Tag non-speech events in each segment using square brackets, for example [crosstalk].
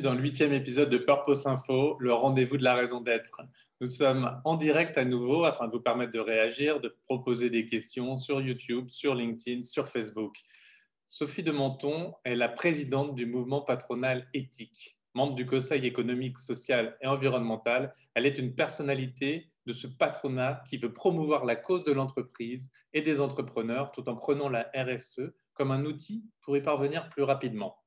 Dans le huitième épisode de Purpose Info, le rendez-vous de la raison d'être. Nous sommes en direct à nouveau afin de vous permettre de réagir, de proposer des questions sur YouTube, sur LinkedIn, sur Facebook. Sophie de Menton est la présidente du mouvement patronal éthique. Membre du Conseil économique, social et environnemental, elle est une personnalité de ce patronat qui veut promouvoir la cause de l'entreprise et des entrepreneurs tout en prenant la RSE comme un outil pour y parvenir plus rapidement.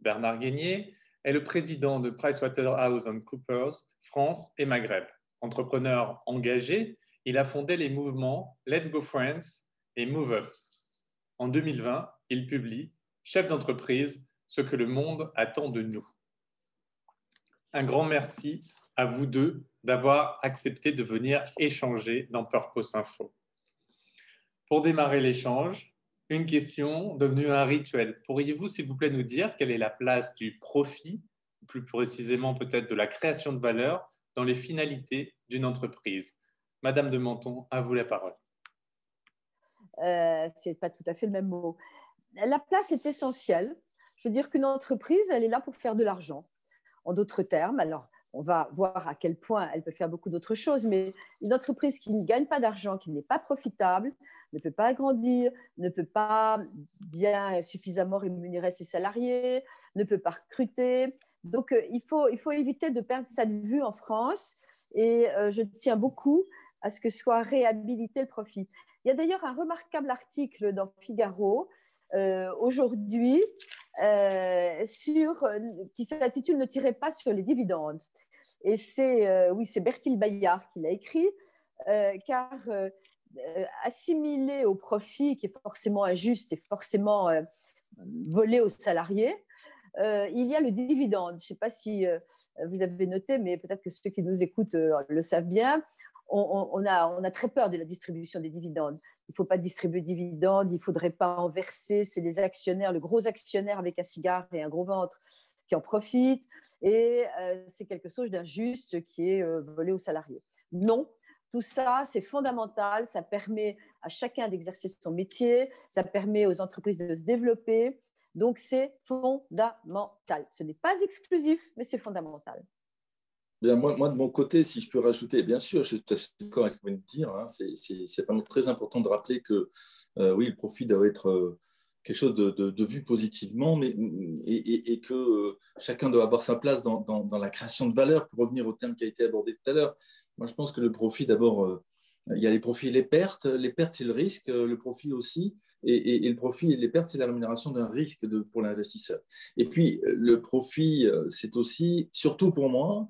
Bernard Guénier est le président de PricewaterhouseCoopers France et Maghreb. Entrepreneur engagé, il a fondé les mouvements Let's Go Friends et Move Up. En 2020, il publie Chef d'entreprise, ce que le monde attend de nous. Un grand merci à vous deux d'avoir accepté de venir échanger dans Purpose Info. Pour démarrer l'échange, une question devenue un rituel. Pourriez-vous, s'il vous plaît, nous dire quelle est la place du profit, plus précisément peut-être de la création de valeur, dans les finalités d'une entreprise? Madame de Menton, à vous la parole. Euh, Ce n'est pas tout à fait le même mot. La place est essentielle. Je veux dire qu'une entreprise, elle est là pour faire de l'argent. En d'autres termes, alors on va voir à quel point elle peut faire beaucoup d'autres choses, mais une entreprise qui ne gagne pas d'argent, qui n'est pas profitable, ne peut pas grandir, ne peut pas bien suffisamment rémunérer ses salariés, ne peut pas recruter. Donc, euh, il faut, il faut éviter de perdre ça de vue en France et euh, je tiens beaucoup à ce que soit réhabilité le profit. Il y a d'ailleurs un remarquable article dans Figaro euh, aujourd'hui euh, sur, qui s'intitule Ne tirez pas sur les dividendes. Et c'est euh, oui, c'est Bertil Bayard qui l'a écrit, car assimilé au profit, qui est forcément injuste et forcément volé aux salariés, il y a le dividende. Je ne sais pas si vous avez noté, mais peut-être que ceux qui nous écoutent le savent bien on, a, très peur de la distribution des dividendes. Il ne faut pas distribuer de dividendes, il ne faudrait pas en verser. C'est les actionnaires, le gros actionnaire avec un cigare et un gros ventre qui en profitent. Et euh, c'est quelque chose d'injuste qui est euh, volé aux salariés. Non, tout ça, c'est fondamental. Ça permet à chacun d'exercer son métier. Ça permet aux entreprises de se développer. Donc, c'est fondamental. Ce n'est pas exclusif, mais c'est fondamental moi, de mon côté, si je peux rajouter, bien sûr, je suis tout à fait d'accord avec ce que vous venez de dire. Hein, c'est vraiment très important de rappeler que euh, oui, le profit doit être euh, quelque chose de, vu positivement, mais, et, que euh, chacun doit avoir sa place dans, la création de valeur. Pour revenir au terme qui a été abordé tout à l'heure, moi, je pense que le profit, d'abord, il y a les profits et les pertes. Les pertes, c'est le risque, le profit aussi. Et, le profit et les pertes, c'est la rémunération d'un risque de, pour l'investisseur. Et puis, le profit, c'est aussi, surtout pour moi,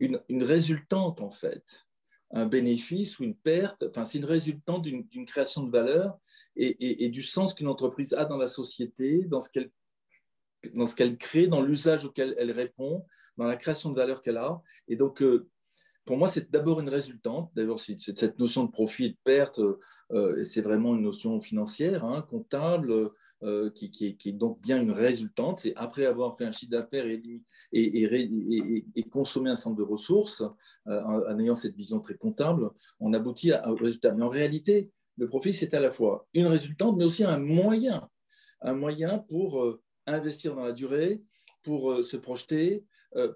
une, résultante, en fait, un bénéfice ou une perte, enfin, c'est une résultante d'une création de valeur et, du sens qu'une entreprise a dans la société, dans ce qu'elle crée, dans l'usage auquel elle répond, dans la création de valeur qu'elle a. Et donc, euh, pour moi, c'est d'abord une résultante. D'abord, cette notion de profit et de perte, euh, c'est vraiment une notion financière, hein, comptable, euh, qui, est donc bien une résultante. C'est après avoir fait un chiffre d'affaires et, consommé un centre de ressources, euh, en, ayant cette vision très comptable, on aboutit à résultat. Mais en réalité, le profit, c'est à la fois une résultante, mais aussi un moyen, un moyen pour euh, investir dans la durée, pour se projeter,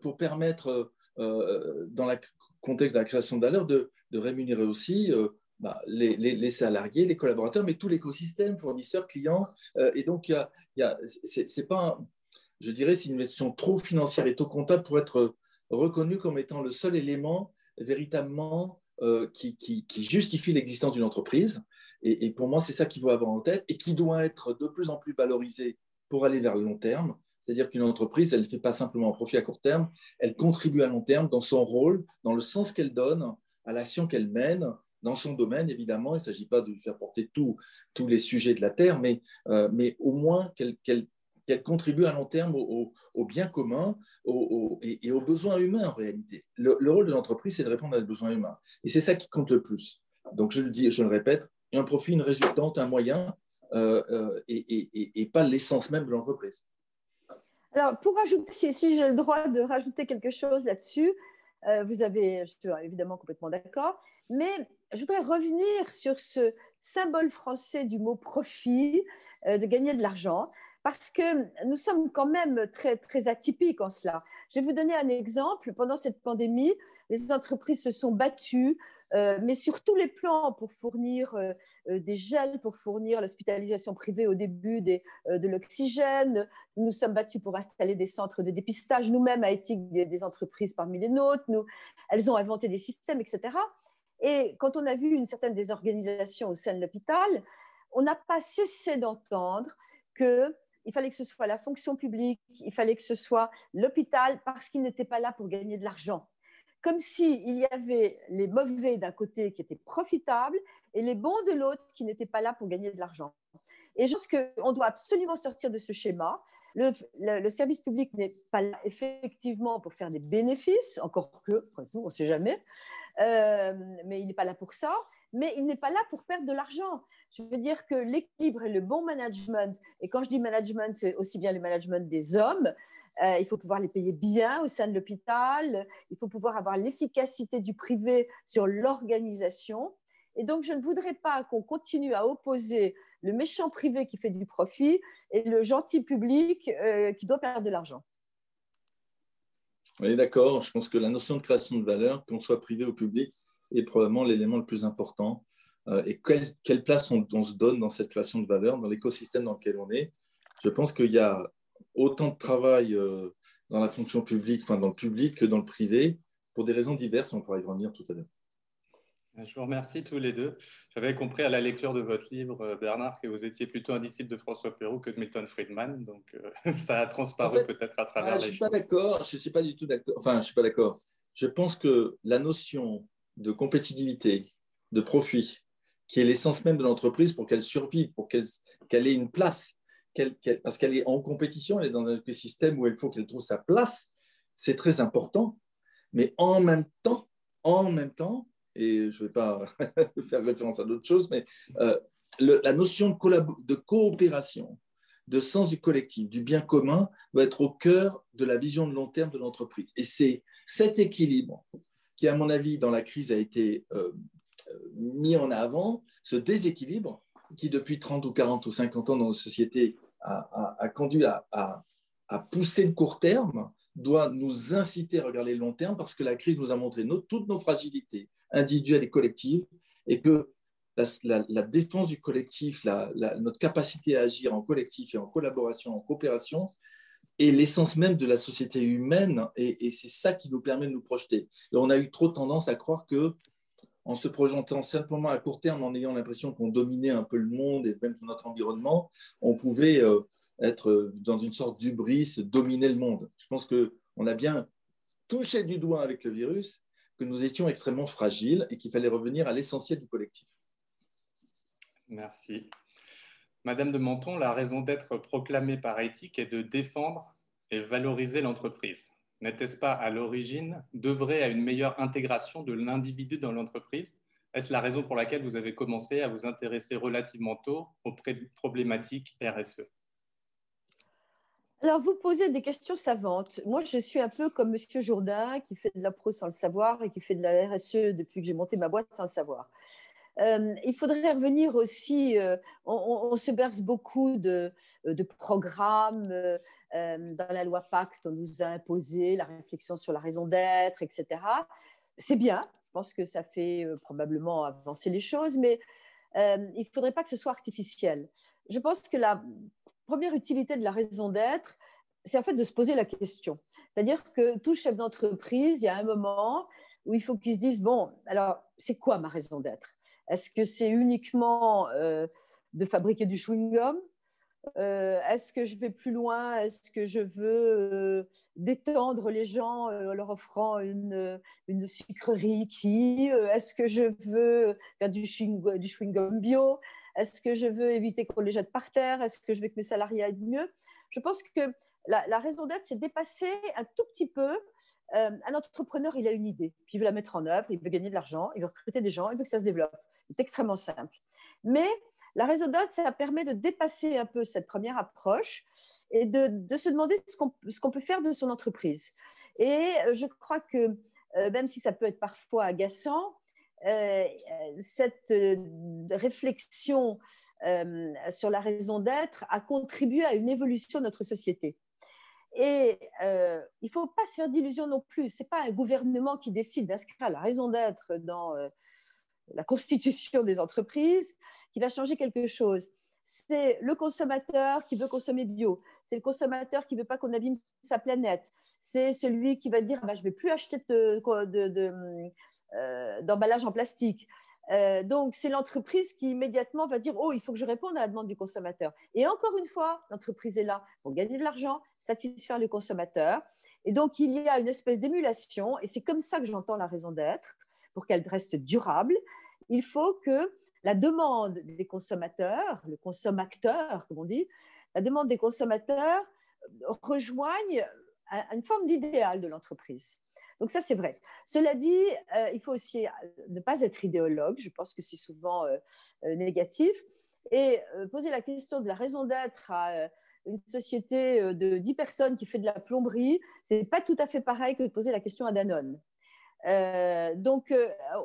pour permettre, dans le contexte de la création de valeur, de rémunérer aussi bah, les, salariés, les collaborateurs, mais tout l'écosystème, fournisseurs, clients. Euh, et donc, il y a, c'est pas, je dirais, c'est une question trop financière et trop comptable pour être reconnu comme étant le seul élément véritablement euh, qui, justifie l'existence d'une entreprise. Et, pour moi, c'est ça qu'il faut avoir en tête et qui doit être de plus en plus valorisé pour aller vers le long terme. C'est-à-dire qu'une entreprise, elle ne fait pas simplement un profit à court terme, elle contribue à long terme dans son rôle, dans le sens qu'elle donne à l'action qu'elle mène, dans son domaine, évidemment. Il ne s'agit pas de faire porter tous les sujets de la Terre, mais, euh, au moins qu'elle contribue à long terme au, bien commun et, aux besoins humains en réalité. Le, rôle de l'entreprise, c'est de répondre à des besoins humains. Et c'est ça qui compte le plus. Donc, je le dis et je le répète, un profit, une résultante, un moyen, et, pas l'essence même de l'entreprise. Alors, pour ajouter, si, j'ai le droit de rajouter quelque chose là-dessus, vous avez, je suis évidemment complètement d'accord, mais je voudrais revenir sur ce symbole français du mot profit, de gagner de l'argent parce que nous sommes quand même très, très atypiques en cela. Je vais vous donner un exemple. Pendant cette pandémie, les entreprises se sont battues, euh, mais sur tous les plans, pour fournir euh, euh, des gels, pour fournir l'hospitalisation privée au début de l'oxygène. Nous nous sommes battus pour installer des centres de dépistage, nous-mêmes à éthique des, entreprises parmi les nôtres. Elles ont inventé des systèmes, etc. Et quand on a vu une certaine désorganisation au sein de l'hôpital, on n'a pas cessé d'entendre que il fallait que ce soit la fonction publique, il fallait que ce soit l'hôpital, parce qu'ils n'étaient pas là pour gagner de l'argent. Comme s'il y avait les mauvais d'un côté qui étaient profitables et les bons de l'autre qui n'étaient pas là pour gagner de l'argent. Et je pense qu'on doit absolument sortir de ce schéma. Le, service public n'est pas là effectivement pour faire des bénéfices, encore que, après tout, on ne sait jamais, euh, mais il n'est pas là pour ça mais il n'est pas là pour perdre de l'argent. Je veux dire que l'équilibre et le bon management, et quand je dis management, c'est aussi bien le management des hommes, euh, il faut pouvoir les payer bien au sein de l'hôpital, il faut pouvoir avoir l'efficacité du privé sur l'organisation. Et donc, je ne voudrais pas qu'on continue à opposer le méchant privé qui fait du profit et le gentil public euh, qui doit perdre de l'argent. Oui, d'accord. Je pense que la notion de création de valeur, qu'on soit privé ou public, est probablement l'élément le plus important. Euh, et quelle, place on, se donne dans cette création de valeur, dans l'écosystème dans lequel on est? Je pense qu'il y a autant de travail euh, dans la fonction publique, enfin dans le public que dans le privé, pour des raisons diverses, on pourra y revenir tout à l'heure. Je vous remercie tous les deux. J'avais compris à la lecture de votre livre, euh, Bernard, que vous étiez plutôt un disciple de François Perrault que de Milton Friedman. Donc, [laughs] ça a transparu peut-être à travers ah, Je ne suis pas d'accord. Je ne suis pas du tout d'accord. Enfin, je ne suis pas d'accord. Je pense que la notion de compétitivité, de profit, qui est l'essence même de l'entreprise pour qu'elle survive, pour qu'elle ait une place, parce qu'elle est en compétition, elle est dans un écosystème où il faut qu'elle trouve sa place, c'est très important. Mais en même temps, en même temps, je ne vais pas [laughs] faire référence à d'autres choses, mais euh, la notion de, coopération, de sens du collectif, du bien commun, doit être au cœur de la vision de long terme de l'entreprise. Et c'est cet équilibre qui, à mon avis, dans la crise a été euh, mis en avant, ce déséquilibre qui, depuis 30 ou 40 ou 50 ans dans nos sociétés, a, conduit à, pousser le court terme, doit nous inciter à regarder le long terme parce que la crise nous a montré toutes nos fragilités individuelles et collectives et que la, défense du collectif, notre capacité à agir en collectif et en collaboration, en coopération, et l'essence même de la société humaine, et, c'est ça qui nous permet de nous projeter. Et on a eu trop tendance à croire que, en se projetant simplement à court terme, en ayant l'impression qu'on dominait un peu le monde et même notre environnement, on pouvait euh, être dans une sorte d'ubris, dominer le monde. Je pense qu'on a bien touché du doigt avec le virus que nous étions extrêmement fragiles et qu'il fallait revenir à l'essentiel du collectif. Merci. Madame de Menton, la raison d'être proclamée par éthique est de défendre et valoriser l'entreprise. N'était-ce pas à l'origine d'œuvrer à une meilleure intégration de l'individu dans l'entreprise? Est-ce la raison pour laquelle vous avez commencé à vous intéresser relativement tôt aux problématiques RSE alors, vous posez des questions savantes. Moi, je suis un peu comme Monsieur Jourdain, qui fait de la pro sans le savoir et qui fait de la RSE depuis que j'ai monté ma boîte sans le savoir. Euh, il faudrait revenir aussi, euh, on, se berce beaucoup de, de programmes. Euh, dans la loi Pacte, on nous a imposé la réflexion sur la raison d'être, etc. C'est bien, je pense que ça fait probablement avancer les choses, mais il ne faudrait pas que ce soit artificiel. Je pense que la première utilité de la raison d'être, c'est en fait de se poser la question. C'est-à-dire que tout chef d'entreprise, il y a un moment où il faut qu'il se dise, bon, alors, c'est quoi ma raison d'être? Est-ce que c'est uniquement euh, de fabriquer du chewing-gum? Euh, Est-ce que je vais plus loin? Est-ce que je veux euh, détendre les gens en leur offrant une, une sucrerie qui Est-ce que je veux faire du chewing-gum bio? Est-ce que je veux éviter qu'on les jette par terre? Est-ce que je veux que mes salariés aillent mieux? Je pense que la, raison d'être, c'est dépasser un tout petit peu un entrepreneur, il a une idée, puis il veut la mettre en œuvre, il veut gagner de l'argent, il veut recruter des gens, il veut que ça se développe. C'est extrêmement simple. Mais la raison d'être, ça permet de dépasser un peu cette première approche et de, se demander ce qu'on peut faire de son entreprise. Et euh, je crois que euh, même si ça peut être parfois agaçant, euh, cette réflexion sur la raison d'être a contribué à une évolution de notre société. Et il ne faut pas se faire d'illusions non plus. Ce n'est pas un gouvernement qui décide d'inscrire la raison d'être dans la constitution des entreprises qui va changer quelque chose. C'est le consommateur qui veut consommer bio. C'est le consommateur qui ne veut pas qu'on abîme sa planète. C'est celui qui va dire bah, Je ne vais plus acheter de, en plastique. Euh, donc, c'est l'entreprise qui immédiatement va dire Oh, il faut que je réponde à la demande du consommateur. Et encore une fois, l'entreprise est là pour gagner de l'argent, satisfaire le consommateur. Et donc, il y a une espèce d'émulation, et c'est comme ça que j'entends la raison d'être, pour qu'elle reste durable. Il faut que la demande des consommateurs, le consommateur, comme on dit, la demande des consommateurs rejoigne une forme d'idéal de l'entreprise. Donc ça, c'est vrai. Cela dit, euh, il faut aussi euh, ne pas être idéologue. Je pense que c'est souvent euh, négatif. Et poser la question de la raison d'être à une société de 10 personnes qui fait de la plomberie, ce n'est pas tout à fait pareil que de poser la question à Danone. donc,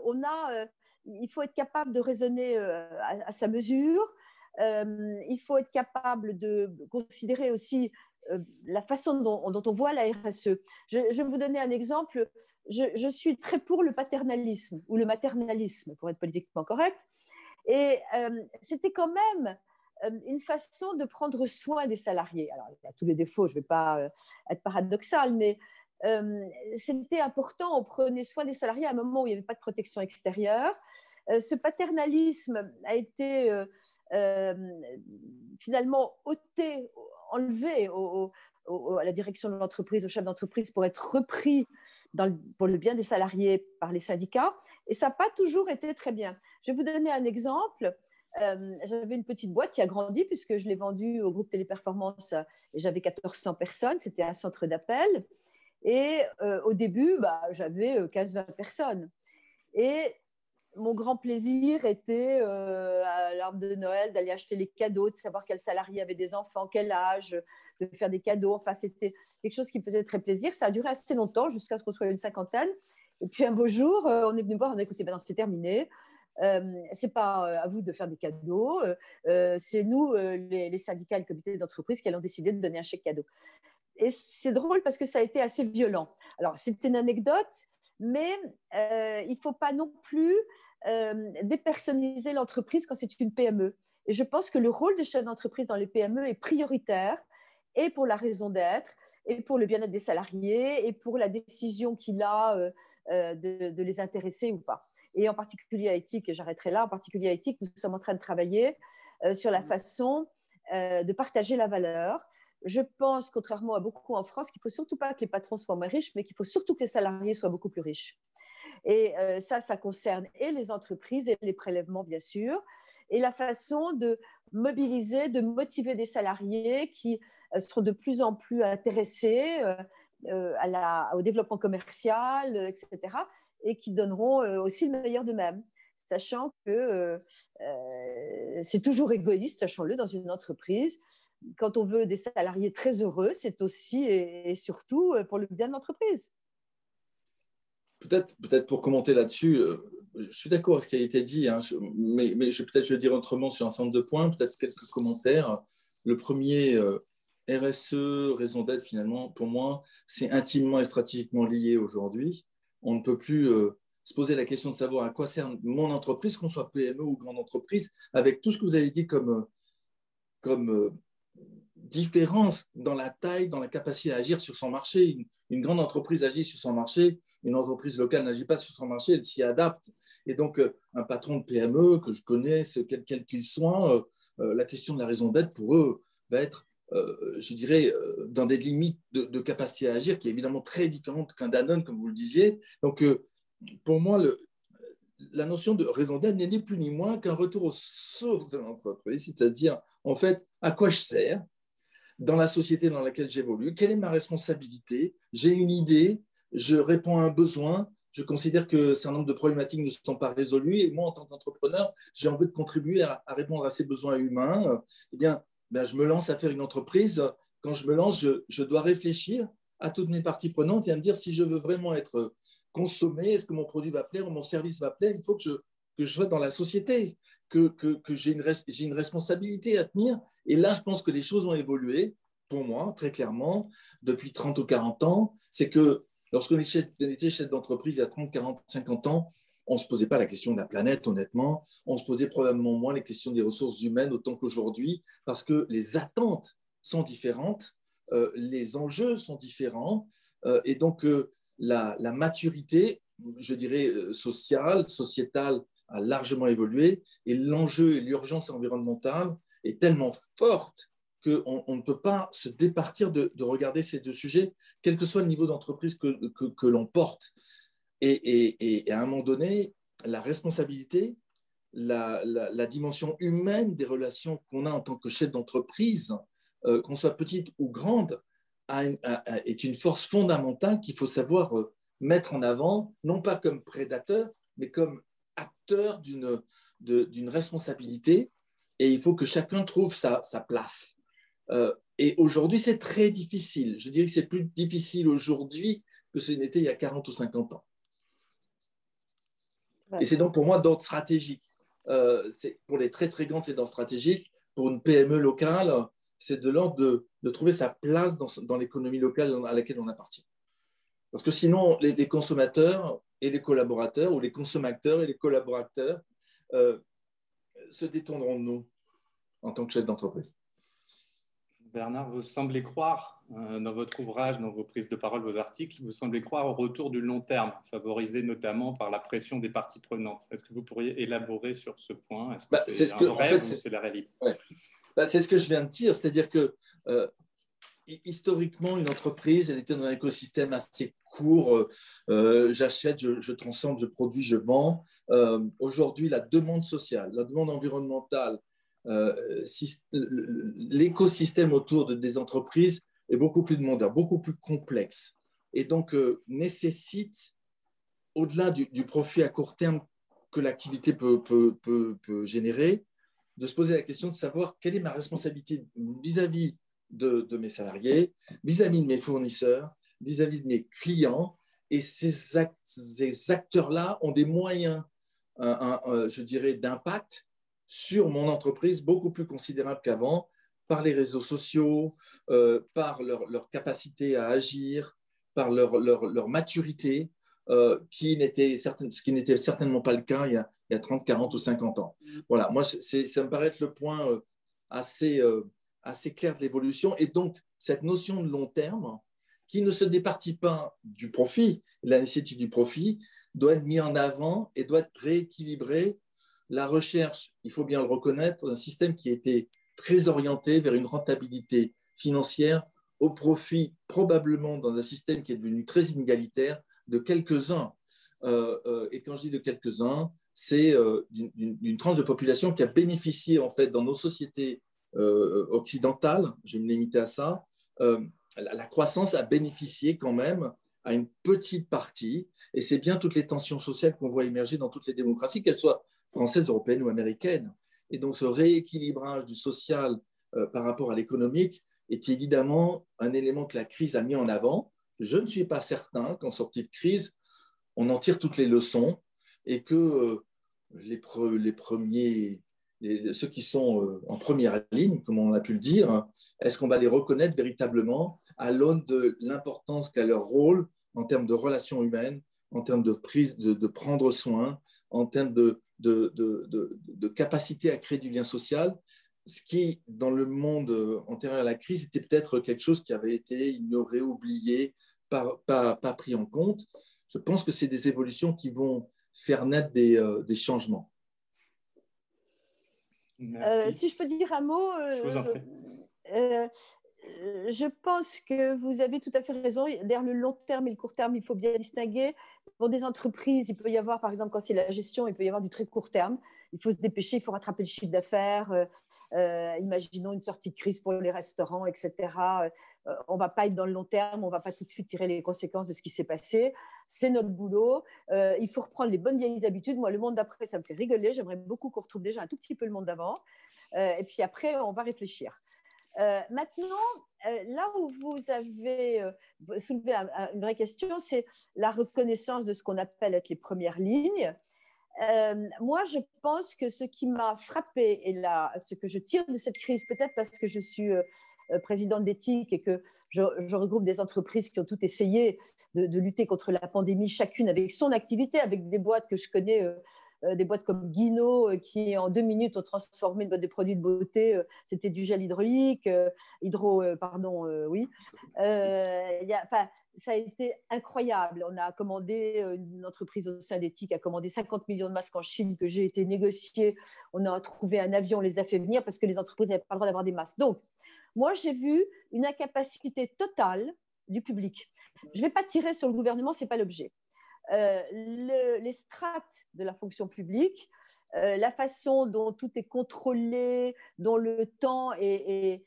on a, il faut être capable de raisonner à, sa mesure. il faut être capable de considérer aussi la façon dont, on voit la RSE. Je, vais vous donner un exemple. Je, suis très pour le paternalisme ou le maternalisme, pour être politiquement correct. Et euh, c'était quand même euh, une façon de prendre soin des salariés. Alors, il y a tous les défauts, je ne vais pas être paradoxal, mais c'était important, on prenait soin des salariés à un moment où il n'y avait pas de protection extérieure. ce paternalisme a été finalement ôté enlevé à la direction de l'entreprise, au chef d'entreprise, pour être repris pour le bien des salariés par les syndicats. Et ça n'a pas toujours été très bien. Je vais vous donner un exemple. Euh, j'avais une petite boîte qui a grandi puisque je l'ai vendue au groupe Téléperformance et j'avais 1400 personnes. C'était un centre d'appel. Et euh, au début, bah, j'avais 15-20 euh, personnes. Et mon grand plaisir était euh, à l'arbre de Noël d'aller acheter les cadeaux, de savoir quel salarié avait des enfants, quel âge, de faire des cadeaux. Enfin, c'était quelque chose qui me faisait très plaisir. Ça a duré assez longtemps, jusqu'à ce qu'on soit une cinquantaine. Et puis un beau jour, euh, on est venu me voir, on a écouté, maintenant c'est terminé. Euh, c'est pas euh, à vous de faire des cadeaux, c'est nous, les, les, syndicats et le comité d'entreprise, qui allons décider de donner un chèque cadeau. Et c'est drôle parce que ça a été assez violent. Alors, c'est une anecdote, mais il ne faut pas non plus euh, dépersonnaliser l'entreprise quand c'est une PME. Et je pense que le rôle des chefs d'entreprise dans les PME est prioritaire et pour la raison d'être, et pour le bien-être des salariés, et pour la décision qu'il a euh, euh, de, les intéresser ou pas. Et en particulier à éthique, et j'arrêterai là, en particulier à éthique, nous sommes en train de travailler sur la façon de partager la valeur. Je pense, contrairement à beaucoup en France, qu'il ne faut surtout pas que les patrons soient moins riches, mais qu'il faut surtout que les salariés soient beaucoup plus riches. Et euh, ça, ça concerne et les entreprises et les prélèvements, bien sûr, et la façon de mobiliser, de motiver des salariés qui euh, seront de plus en plus intéressés euh, la, au développement commercial, etc., et qui donneront aussi le meilleur d'eux-mêmes sachant que c'est toujours égoïste, sachant-le, dans une entreprise. Quand on veut des salariés très heureux, c'est aussi et surtout pour le bien de l'entreprise. Peut-être, peut-être pour commenter là-dessus, euh, je suis d'accord avec ce qui a été dit, hein, mais, mais je, peut-être je vais dire autrement sur un certain de points, peut-être quelques commentaires. Le premier, euh, RSE, raison d'être, finalement, pour moi, c'est intimement et stratégiquement lié aujourd'hui. On ne peut plus euh, se poser la question de savoir à quoi sert mon entreprise, qu'on soit PME ou grande entreprise, avec tout ce que vous avez dit comme, comme différence dans la taille, dans la capacité à agir sur son marché. Une, grande entreprise agit sur son marché, une entreprise locale n'agit pas sur son marché, elle s'y adapte. Et donc, euh, un patron de PME que je connais, quel qu'il soit, euh, euh, la question de la raison d'être pour eux va être, je dirais, dans des limites de, capacité à agir qui est évidemment très différente qu'un Danone, comme vous le disiez. Donc, pour moi, la notion de raison d'être n'est ni plus ni moins qu'un retour aux sources de l'entreprise, c'est-à-dire, en fait, à quoi je sers dans la société dans laquelle j'évolue, quelle est ma responsabilité, j'ai une idée, je réponds à un besoin, je considère que un nombre de problématiques ne sont pas résolues. Et moi, en tant qu'entrepreneur, j'ai envie de contribuer à, répondre à ces besoins humains. Eh bien, ben, je me lance à faire une entreprise. Quand je me lance, je, je dois réfléchir à toutes mes parties prenantes et à me dire si je veux vraiment être consommé, est-ce que mon produit va plaire ou mon service va plaire, il faut que je, que je sois dans la société, que, que, j'ai une, une, responsabilité à tenir. Et là, je pense que les choses ont évolué, pour moi, très clairement, depuis 30 ou 40 ans. C'est que lorsqu'on était chef d'entreprise il y a 30, 40, 50 ans, on ne se posait pas la question de la planète, honnêtement. On se posait probablement moins les questions des ressources humaines autant qu'aujourd'hui, parce que les attentes sont différentes, euh, les enjeux sont différents. Euh, et donc, euh, la, maturité, je dirais, sociale, sociétale, a largement évolué. Et l'enjeu et l'urgence environnementale est tellement forte qu'on on ne peut pas se départir de, regarder ces deux sujets, quel que soit le niveau d'entreprise que, que, l'on porte. Et, et, et, à un moment donné, la responsabilité, la, la, dimension humaine des relations qu'on a en tant que chef d'entreprise, euh, qu'on soit petite ou grande, est une force fondamentale qu'il faut savoir euh, mettre en avant, non pas comme prédateur, mais comme acteur d'une responsabilité. Et il faut que chacun trouve sa, sa place. Euh, et aujourd'hui, c'est très difficile. Je dirais que c'est plus difficile aujourd'hui que ce n'était il y a 40 ou 50 ans. Et c'est donc pour moi d'ordre stratégique. Euh, pour les très très grands, c'est d'ordre stratégique. Pour une PME locale, c'est de l'ordre de, de, trouver sa place dans, dans l'économie locale à laquelle on appartient. Parce que sinon, les, les, consommateurs et les collaborateurs, ou les consommateurs et les collaborateurs, euh, se détourneront de nous en tant que chef d'entreprise. Bernard, vous semblez croire, euh, dans votre ouvrage, dans vos prises de parole, vos articles, vous semblez croire au retour du long terme, favorisé notamment par la pression des parties prenantes. Est-ce que vous pourriez élaborer sur ce point? Bah, C'est -ce en fait, c'est la réalité? Bah, C'est ce que je viens de dire, c'est-à-dire que euh, historiquement, une entreprise, elle était dans un écosystème assez court. Euh, j'achète, je, je, transcende, je produis, je vends. Aujourd'hui, la demande sociale, la demande environnementale, euh, l'écosystème autour de, des entreprises est beaucoup plus demandeur, beaucoup plus complexe, et donc euh, nécessite, au-delà du, profit à court terme que l'activité peut, générer, de se poser la question de savoir quelle est ma responsabilité vis-à-vis de, mes salariés, vis-à-vis de mes fournisseurs, vis-à-vis de mes clients. Et ces, acteurs-là ont des moyens, je dirais, d'impact sur mon entreprise beaucoup plus considérable qu'avant par les réseaux sociaux, euh, par leur, capacité à agir, par leur, maturité, euh, qui ce qui n'était certainement pas le cas il y, a, il y, a, 30, 40 ou 50 ans. Voilà, moi, ça me paraît être le point euh, assez, assez clair de l'évolution. Et donc, cette notion de long terme, qui ne se départit pas du profit, la nécessité du profit, doit être mise en avant et doit être rééquilibrée la recherche, il faut bien le reconnaître, un système qui était très orienté vers une rentabilité financière au profit probablement dans un système qui est devenu très inégalitaire de quelques-uns. Euh, euh, et quand je dis de quelques-uns, c'est euh, d'une tranche de population qui a bénéficié en fait dans nos sociétés occidentales, je vais me limiter à ça, la, croissance a bénéficié quand même à une petite partie, et c'est bien toutes les tensions sociales qu'on voit émerger dans toutes les démocraties, qu'elles soient française, européenne ou américaine. Et donc ce rééquilibrage du social euh, par rapport à l'économique est évidemment un élément que la crise a mis en avant. Je ne suis pas certain qu'en sortie de crise, on en tire toutes les leçons et que euh, les, premiers, ceux qui sont euh, en première ligne, comme on a pu le dire, est-ce qu'on va les reconnaître véritablement à l'aune de l'importance qu'a leur rôle en termes de relations humaines, en termes de prise, de, prendre soin, en termes de, capacité à créer du lien social, ce qui, dans le monde antérieur à la crise, était peut-être quelque chose qui avait été ignoré, oublié, pas, pas, pris en compte. Je pense que c'est des évolutions qui vont faire naître des, euh, changements. Euh, si je peux dire un mot, euh, je pense que vous avez tout à fait raison. Derrière le long terme et le court terme, il faut bien distinguer. Pour des entreprises, il peut y avoir, par exemple, quand c'est la gestion, il peut y avoir du très court terme. il faut se dépêcher, il faut rattraper le chiffre d'affaires. Imaginons une sortie de crise pour les restaurants, etc. on ne va pas être dans le long terme, on ne va pas tout de suite tirer les conséquences de ce qui s'est passé. C'est notre boulot. il faut reprendre les bonnes vieilles habitudes. Moi, le monde d'après, ça me fait rigoler. J'aimerais beaucoup qu'on retrouve déjà un tout petit peu le monde d'avant. et puis après, on va réfléchir. Euh, maintenant, euh, là où vous avez euh, soulevé une vraie question, c'est la reconnaissance de ce qu'on appelle être les premières lignes. Moi, je pense que ce qui m'a frappé et là, ce que je tire de cette crise, peut-être parce que je suis présidente d'éthique et que je, regroupe des entreprises qui ont toutes essayé de, lutter contre la pandémie, chacune avec son activité, avec des boîtes que je connais euh, des boîtes comme Guino euh, qui en deux minutes ont transformé une boîte de produits de beauté. Euh, c'était du gel hydraulique, hydro, pardon, oui. Ça a été incroyable. On a commandé, une entreprise d'éthique a commandé 50 millions de masques en Chine que j'ai été négocié. On a trouvé un avion, on les a fait venir parce que les entreprises n'avaient pas le droit d'avoir des masques. Donc, moi, j'ai vu une incapacité totale du public. Je ne vais pas tirer sur le gouvernement, ce n'est pas l'objet. Euh, les strates de la fonction publique, euh, la façon dont tout est contrôlé, dont le temps est,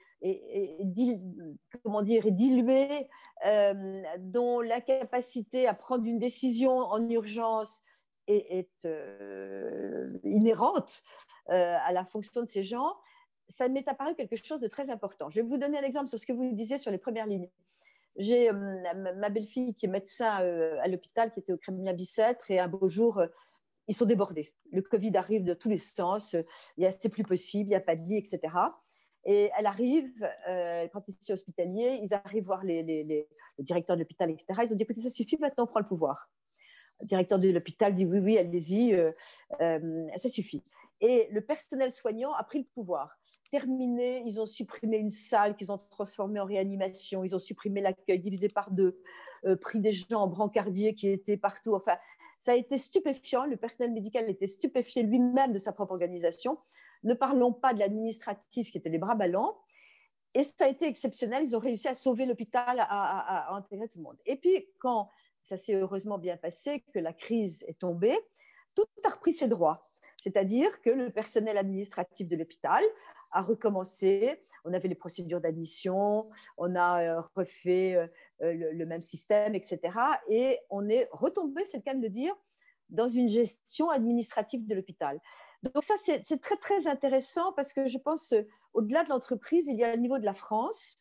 comment dire, est dilué, euh, dont la capacité à prendre une décision en urgence est, inhérente à la fonction de ces gens, ça m'est apparu quelque chose de très important. Je vais vous donner un exemple sur ce que vous disiez sur les premières lignes. J'ai euh, ma belle-fille qui est médecin euh, à l'hôpital, qui était au Kremlin Bicêtre, et un beau jour, euh, ils sont débordés. Le Covid arrive de tous les sens, c'est plus possible, il n'y a pas de lit, etc. Et elle arrive, euh, quand ici hospitalier, ils arrivent voir les, le directeur de l'hôpital, etc. Ils ont dit écoutez, ça suffit, maintenant on prend le pouvoir. Le directeur de l'hôpital dit oui, oui, allez-y, ça suffit. Et le personnel soignant a pris le pouvoir. Terminé, ils ont supprimé une salle qu'ils ont transformée en réanimation, ils ont supprimé l'accueil divisé par deux, euh, pris des gens en brancardier qui étaient partout. Enfin, ça a été stupéfiant. Le personnel médical était stupéfié lui-même de sa propre organisation. Ne parlons pas de l'administratif qui était les bras ballants. Et ça a été exceptionnel. Ils ont réussi à sauver l'hôpital, à, intégrer tout le monde. Et puis, quand ça s'est heureusement bien passé, que la crise est tombée, tout a repris ses droits. C'est-à-dire que le personnel administratif de l'hôpital a recommencé. On avait les procédures d'admission, on a euh, refait euh, le, même système, etc. Et on est retombé, c'est le cas de le dire, dans une gestion administrative de l'hôpital. Donc ça, c'est très, très intéressant parce que je pense, euh, au-delà de l'entreprise, il y a le niveau de la France,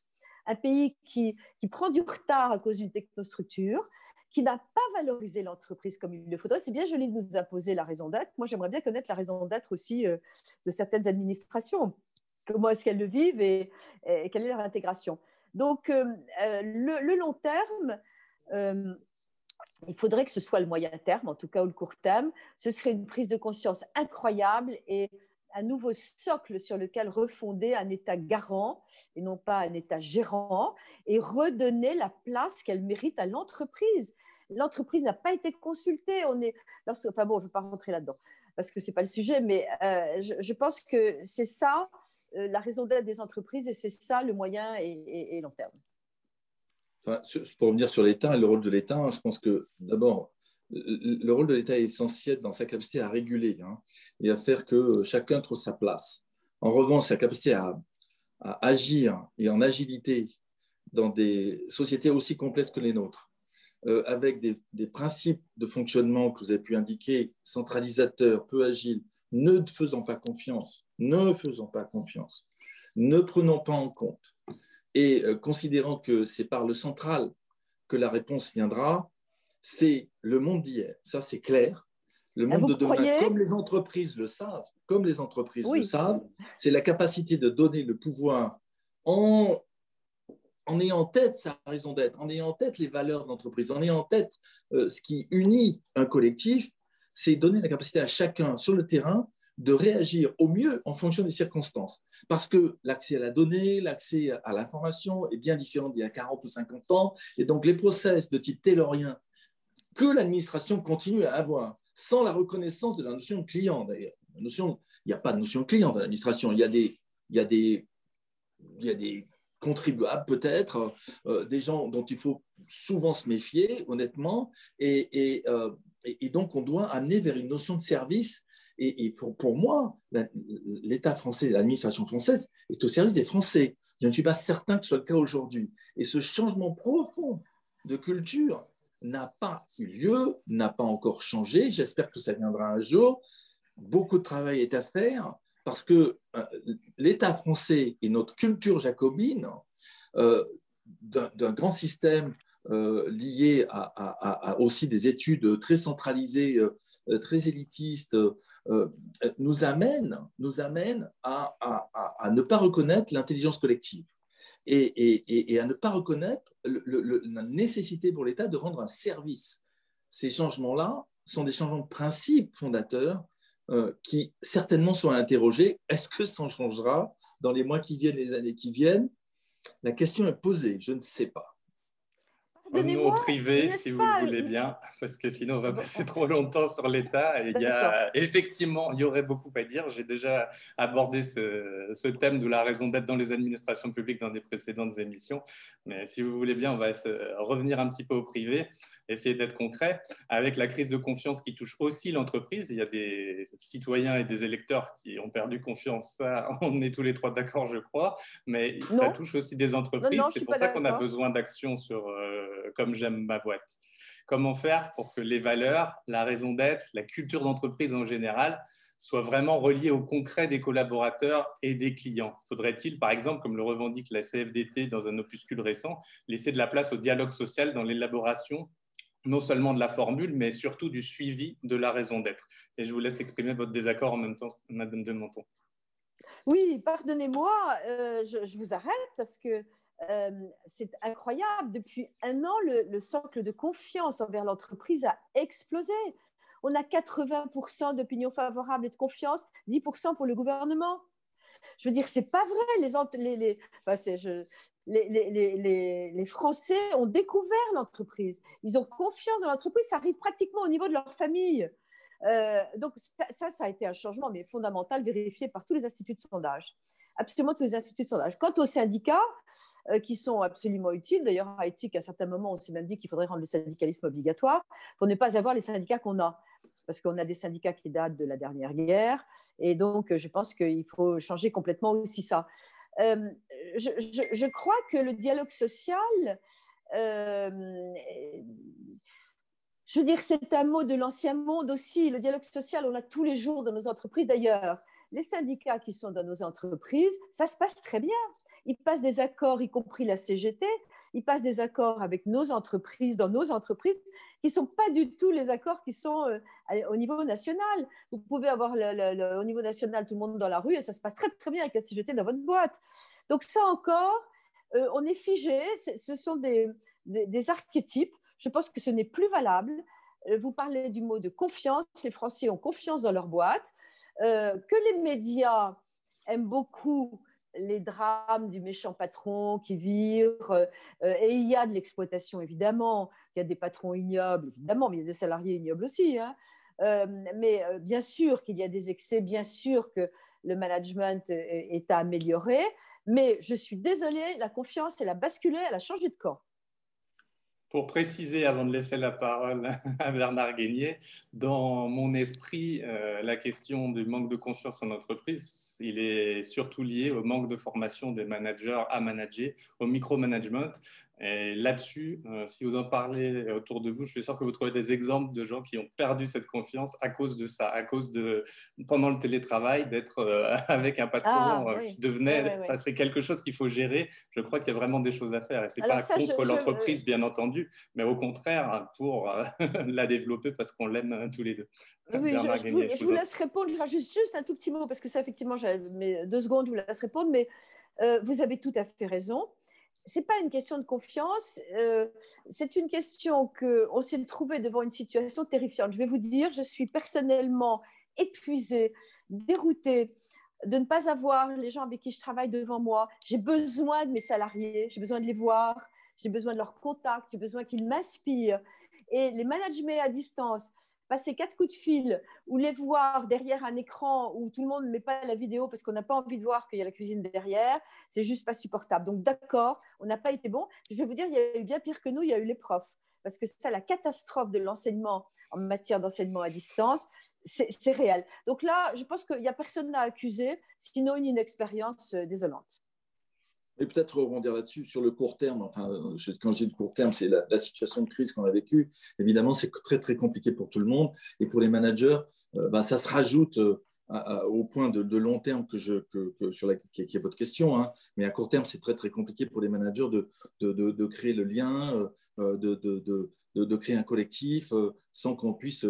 un pays qui, qui prend du retard à cause d'une technostructure, qui n'a pas valorisé l'entreprise comme il le faudrait. C'est bien joli de nous imposer la raison d'être. Moi, j'aimerais bien connaître la raison d'être aussi euh, de certaines administrations. Comment est-ce qu'elles le vivent et, quelle est leur intégration? Donc, euh, le, long terme, il faudrait que ce soit le moyen terme, en tout cas, ou le court terme. Ce serait une prise de conscience incroyable et un nouveau socle sur lequel refonder un État garant et non pas un État gérant et redonner la place qu'elle mérite à l'entreprise. L'entreprise n'a pas été consultée. On est, enfin bon, je ne vais pas rentrer là-dedans parce que ce n'est pas le sujet, mais euh, je, pense que c'est ça euh, la raison d'être des entreprises et c'est ça le moyen et, long terme. Pour revenir sur l'État et le rôle de l'État, je pense que d'abord, le rôle de l'État est essentiel dans sa capacité à réguler hein, et à faire que chacun trouve sa place. En revanche, sa capacité à, agir et en agilité dans des sociétés aussi complexes que les nôtres, euh, avec des, principes de fonctionnement que vous avez pu indiquer, centralisateurs, peu agiles, ne faisant pas confiance, ne faisant pas confiance, ne prenant pas en compte et euh, considérant que c'est par le central que la réponse viendra, c'est le monde d'hier. Ça, c'est clair. Le ah, monde de demain, comme les entreprises le savent, comme les entreprises le savent, c'est la capacité de donner le pouvoir en, en ayant en tête sa raison d'être, en ayant en tête les valeurs de l'entreprise, en ayant en tête euh, ce qui unit un collectif, c'est donner la capacité à chacun sur le terrain de réagir au mieux en fonction des circonstances. Parce que l'accès à la donnée, l'accès à l'information est bien différent d'il y a 40 ou 50 ans. Et donc, les process de type taylorien que l'administration continue à avoir, sans la reconnaissance de la notion de client d'ailleurs. Il n'y a pas de notion de client dans l'administration, il y a des, y a des, il y a des contribuables peut-être, euh, des gens dont il faut souvent se méfier, honnêtement, et, euh, et, donc on doit amener vers une notion de service Et, pour, moi, l'État français, l'administration française est au service des Français. Je ne suis pas certain que ce soit le cas aujourd'hui. Et ce changement profond de culture n'a pas eu lieu, n'a pas encore changé. J'espère que ça viendra un jour. Beaucoup de travail est à faire parce que euh, l'État français et notre culture jacobine, euh, d'un grand système euh, lié à, aussi des études très centralisées, très élitistes, nous amène, nous amène à, ne pas reconnaître l'intelligence collective et, à ne pas reconnaître la nécessité pour l'État de rendre un service. Ces changements-là sont des changements de principe fondateurs euh, qui certainement sont à interroger. Est-ce que ça changera dans les mois qui viennent, les années qui viennent? La question est posée, je ne sais pas. Nous au privé, si vous le voulez bien, parce que sinon on va passer trop longtemps sur l'État. il y a effectivement, il y aurait beaucoup à dire. J'ai déjà abordé ce, ce thème de la raison d'être dans les administrations publiques dans des précédentes émissions. Mais si vous voulez bien, on va revenir un petit peu au privé essayer d'être concret. Avec la crise de confiance qui touche aussi l'entreprise, il y a des citoyens et des électeurs qui ont perdu confiance. Ça, [laughs] on est tous les trois d'accord, je crois. Mais ça touche aussi des entreprises. C'est pour ça qu'on a besoin d'actions sur euh, Comme j'aime ma boîte. Comment faire pour que les valeurs, la raison d'être, la culture d'entreprise en général soient vraiment reliées au concret des collaborateurs et des clients? Faudrait-il, par exemple, comme le revendique la CFDT dans un opuscule récent, laisser de la place au dialogue social dans l'élaboration non seulement de la formule, mais surtout du suivi de la raison d'être? Et je vous laisse exprimer votre désaccord en même temps, Madame de Menton. Oui, pardonnez-moi, euh, je, vous arrête parce que euh, c'est incroyable. Depuis un an, le, socle de confiance envers l'entreprise a explosé. On a 80% d'opinion favorable et de confiance, 10% pour le gouvernement. Je veux dire, c'est pas vrai. Les, Français ont découvert l'entreprise. Ils ont confiance dans l'entreprise. Ça arrive pratiquement au niveau de leur famille. Euh, donc ça, ça, a été un changement, mais fondamental, vérifié par tous les instituts de sondage. Absolument tous les instituts de sondage. Quant aux syndicats, euh, qui sont absolument utiles, d'ailleurs à éthique, à certains moments, on s'est même dit qu'il faudrait rendre le syndicalisme obligatoire pour ne pas avoir les syndicats qu'on a parce qu'on a des syndicats qui datent de la dernière guerre. Et donc, je pense qu'il faut changer complètement aussi ça. Euh, je, crois que le dialogue social, euh, je veux dire, c'est un mot de l'ancien monde aussi. Le dialogue social, on l'a tous les jours dans nos entreprises. D'ailleurs, les syndicats qui sont dans nos entreprises, ça se passe très bien. Ils passent des accords, y compris la CGT, ils passent des accords avec nos entreprises, dans nos entreprises, qui ne sont pas du tout les accords qui sont euh, au niveau national. Vous pouvez avoir au niveau national tout le monde dans la rue et ça se passe très très bien avec la CGT dans votre boîte. Donc ça encore, euh, on est figé, ce sont des, des, archétypes. Je pense que ce n'est plus valable. Euh, vous parlez du mot de confiance. Les Français ont confiance dans leur boîte. que les médias aiment beaucoup les drames du méchant patron qui vire, euh, et il y a de l'exploitation évidemment, il y a des patrons ignobles évidemment, mais il y a des salariés ignobles aussi. Hein. Euh, mais euh, bien sûr qu'il y a des excès, bien sûr que le management est à améliorer, mais je suis désolée, la confiance, elle a basculé, elle a changé de camp. Pour préciser, avant de laisser la parole [laughs] à Bernard Guénier, dans mon esprit, euh, la question du manque de confiance en entreprise, il est surtout lié au manque de formation des managers à manager, au micromanagement, là-dessus, euh, si vous en parlez autour de vous, je suis sûr que vous trouvez des exemples de gens qui ont perdu cette confiance à cause de ça, à cause de, pendant le télétravail, d'être euh, [laughs] avec un patron ah, euh, qui devenait. c'est quelque chose qu'il faut gérer. Je crois qu'il y a vraiment des choses à faire. Et ce n'est pas contre l'entreprise, bien entendu, mais au contraire, pour [laughs] la développer parce qu'on l'aime tous les deux. Oui, je, vous, laisse répondre. Je rajoute juste un tout petit mot parce que ça, effectivement, j'ai deux secondes, je vous laisse répondre. Mais vous avez tout à fait raison c'est pas une question de confiance, euh, c'est une question que on s'est trouvé devant une situation terrifiante. Je vais vous dire, je suis personnellement épuisée, déroutée de ne pas avoir les gens avec qui je travaille devant moi. J'ai besoin de mes salariés, j'ai besoin de les voir, j'ai besoin de leur contact, j'ai besoin qu'ils m'inspirent. Et les managements à distance, passer quatre coups de fil ou les voir derrière un écran où tout le monde ne met pas la vidéo parce qu'on n'a pas envie de voir qu'il y a la cuisine derrière, c'est juste pas supportable. Donc d'accord, on n'a pas été bon. Je vais vous dire, il y a eu bien pire que nous, il y a eu les profs. Parce que ça la catastrophe de l'enseignement en matière d'enseignement à distance, c'est réel. Donc là, je pense qu'il n'y a personne à accuser, sinon une inexpérience désolante. Et peut-être rebondir là-dessus, sur le court terme, enfin, quand je dis court terme, c'est la, situation de crise qu'on a vécue. Évidemment, c'est très, très compliqué pour tout le monde. Et pour les managers, bah, ça se rajoute au point de, long terme que je, que, sur la, qui, est, votre question. Hein. Mais à court terme, c'est très très compliqué pour les managers de, de créer le lien, euh, de, créer un collectif euh, sans qu'on puisse,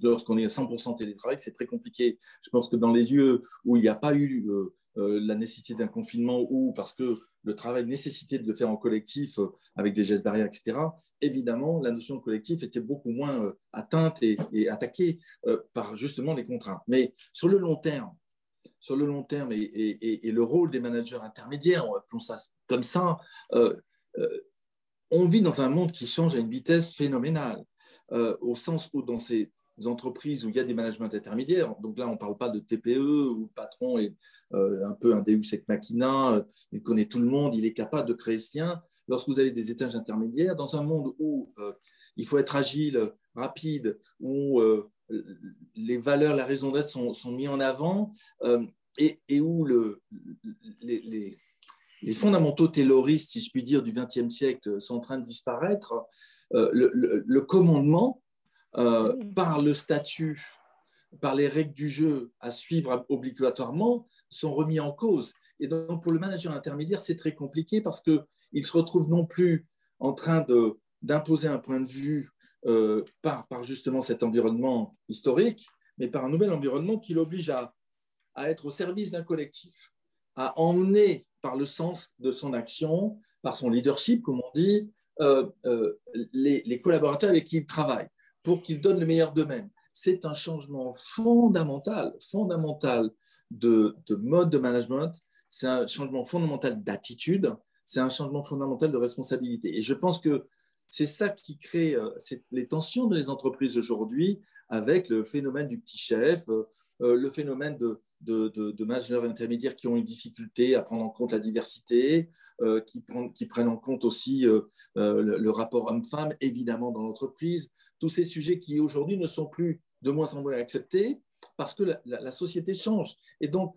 lorsqu'on est à 100% télétravail, c'est très compliqué. Je pense que dans les lieux où il n'y a pas eu euh, la nécessité d'un confinement ou parce que le travail nécessitait de le faire en collectif avec des gestes barrières, etc., évidemment, la notion de collectif était beaucoup moins euh, atteinte et, attaquée euh, par justement les contraintes. Mais sur le long terme, sur le long terme et, le rôle des managers intermédiaires, appelons ça comme ça, euh, on vit dans un monde qui change à une vitesse phénoménale, au sens où dans ces entreprises où il y a des managements intermédiaires, donc là on ne parle pas de TPE où le patron est un peu un Deus ex machina, il connaît tout le monde, il est capable de créer ce lien, lorsque vous avez des étages intermédiaires, dans un monde où euh, il faut être agile, rapide, où euh, les valeurs, la raison d'être sont, sont mis en avant, euh, et, où le, les, fondamentaux tayloristes, si je puis dire, du XXe siècle sont en train de disparaître, le, commandement par le statut, par les règles du jeu à suivre obligatoirement, sont remis en cause. Et donc, pour le manager intermédiaire, c'est très compliqué parce que il se retrouve non plus en train d'imposer un point de vue euh, par, justement cet environnement historique, mais par un nouvel environnement qui l'oblige à, être au service d'un collectif, à emmener par le sens de son action, par son leadership, comme on dit, euh, euh, les, collaborateurs avec qui il travaille, pour qu'ils donnent le meilleur d'eux-mêmes. C'est un changement fondamental, fondamental de mode de management, c'est un changement fondamental d'attitude, c'est un changement fondamental de responsabilité. Et je pense que c'est ça qui crée euh, les tensions dans les entreprises aujourd'hui avec le phénomène du petit chef, euh, euh, le phénomène de, de, managers intermédiaires qui ont une difficulté à prendre en compte la diversité, qui, qui, prennent en compte aussi le, rapport homme-femme, évidemment, dans l'entreprise. Tous ces sujets qui aujourd'hui ne sont plus de moins en moins acceptés parce que la, société change. Et donc,